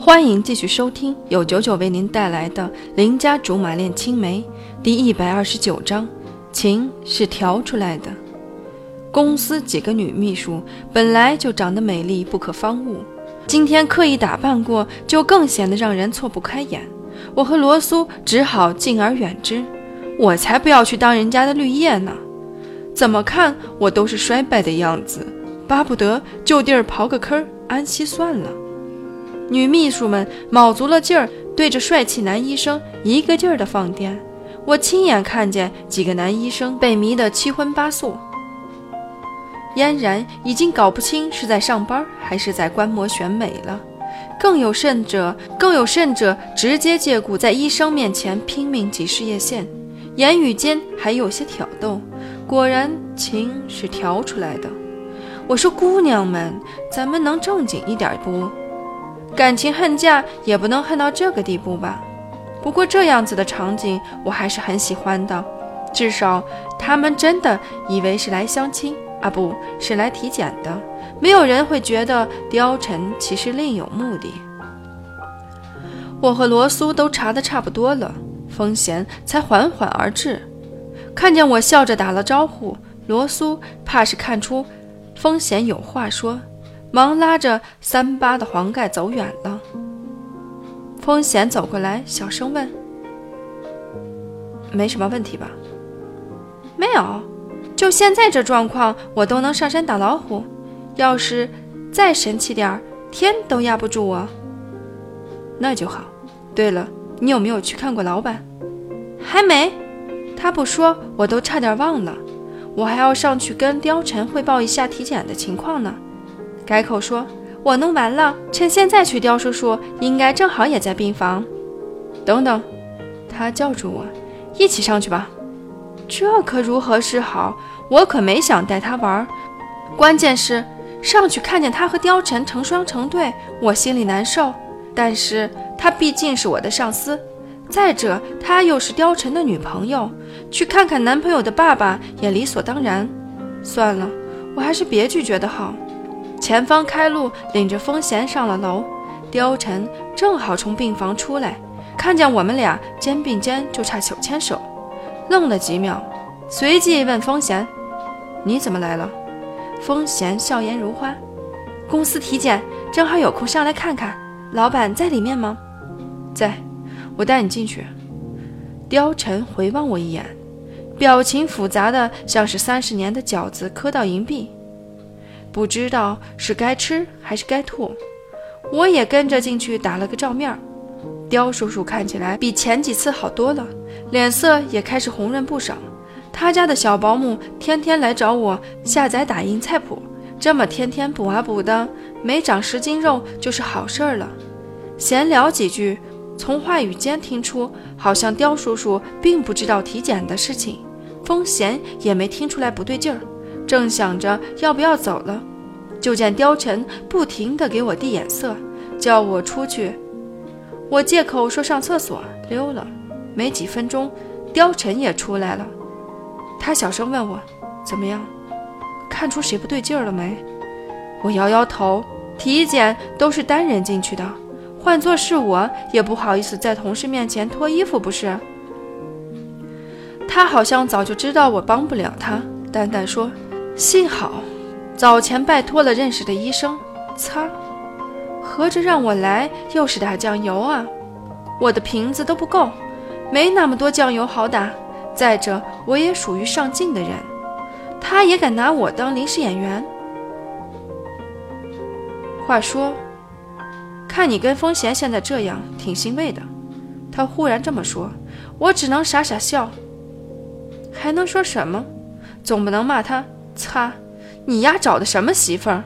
欢迎继续收听由九九为您带来的《邻家竹马恋青梅》第一百二十九章。情是调出来的。公司几个女秘书本来就长得美丽不可方物，今天刻意打扮过，就更显得让人错不开眼。我和罗苏只好敬而远之。我才不要去当人家的绿叶呢！怎么看我都是衰败的样子，巴不得就地儿刨个坑安息算了。女秘书们卯足了劲儿，对着帅气男医生一个劲儿的放电。我亲眼看见几个男医生被迷得七荤八素，嫣然已经搞不清是在上班还是在观摩选美了。更有甚者，更有甚者，直接借故在医生面前拼命挤事业线，言语间还有些挑逗。果然，情是调出来的。我说，姑娘们，咱们能正经一点不？感情恨嫁也不能恨到这个地步吧？不过这样子的场景我还是很喜欢的，至少他们真的以为是来相亲啊，不是来体检的。没有人会觉得貂蝉其实另有目的。我和罗苏都查得差不多了，风贤才缓缓而至，看见我笑着打了招呼，罗苏怕是看出风贤有话说，忙拉着三八的黄盖走远了。风贤走过来，小声问：“没什么问题吧？”“没有，就现在这状况，我都能上山打老虎。要是再神气点儿，天都压不住我。”“那就好。对了，你有没有去看过老板？”“还没。他不说，我都差点忘了。我还要上去跟貂蝉汇报一下体检的情况呢。”改口说。我弄完了，趁现在去，刁叔叔应该正好也在病房。等等，他叫住我，一起上去吧。这可如何是好？我可没想带他玩。关键是上去看见他和貂蝉成双成对，我心里难受。但是他毕竟是我的上司，再者他又是貂蝉的女朋友，去看看男朋友的爸爸也理所当然。算了，我还是别拒绝的好。前方开路，领着风贤上了楼。貂蝉正好从病房出来，看见我们俩肩并肩，就差手牵手，愣了几秒，随即问风贤：“你怎么来了？”风贤笑颜如花：“公司体检，正好有空上来看看。老板在里面吗？”“在，我带你进去。”貂蝉回望我一眼，表情复杂的像是三十年的饺子磕到银币。不知道是该吃还是该吐，我也跟着进去打了个照面儿。刁叔叔看起来比前几次好多了，脸色也开始红润不少。他家的小保姆天天来找我下载打印菜谱，这么天天补啊补的，没长十斤肉就是好事儿了。闲聊几句，从话语间听出，好像刁叔叔并不知道体检的事情，风贤也没听出来不对劲儿。正想着要不要走了，就见貂蝉不停地给我递眼色，叫我出去。我借口说上厕所溜了。没几分钟，貂蝉也出来了。他小声问我：“怎么样？看出谁不对劲儿了没？”我摇摇头。体检都是单人进去的，换做是我，也不好意思在同事面前脱衣服，不是？他好像早就知道我帮不了他，淡淡说。幸好，早前拜托了认识的医生。擦，合着让我来又是打酱油啊！我的瓶子都不够，没那么多酱油好打。再者，我也属于上镜的人，他也敢拿我当临时演员。话说，看你跟风贤现在这样，挺欣慰的。他忽然这么说，我只能傻傻笑。还能说什么？总不能骂他。擦，你丫找的什么媳妇儿？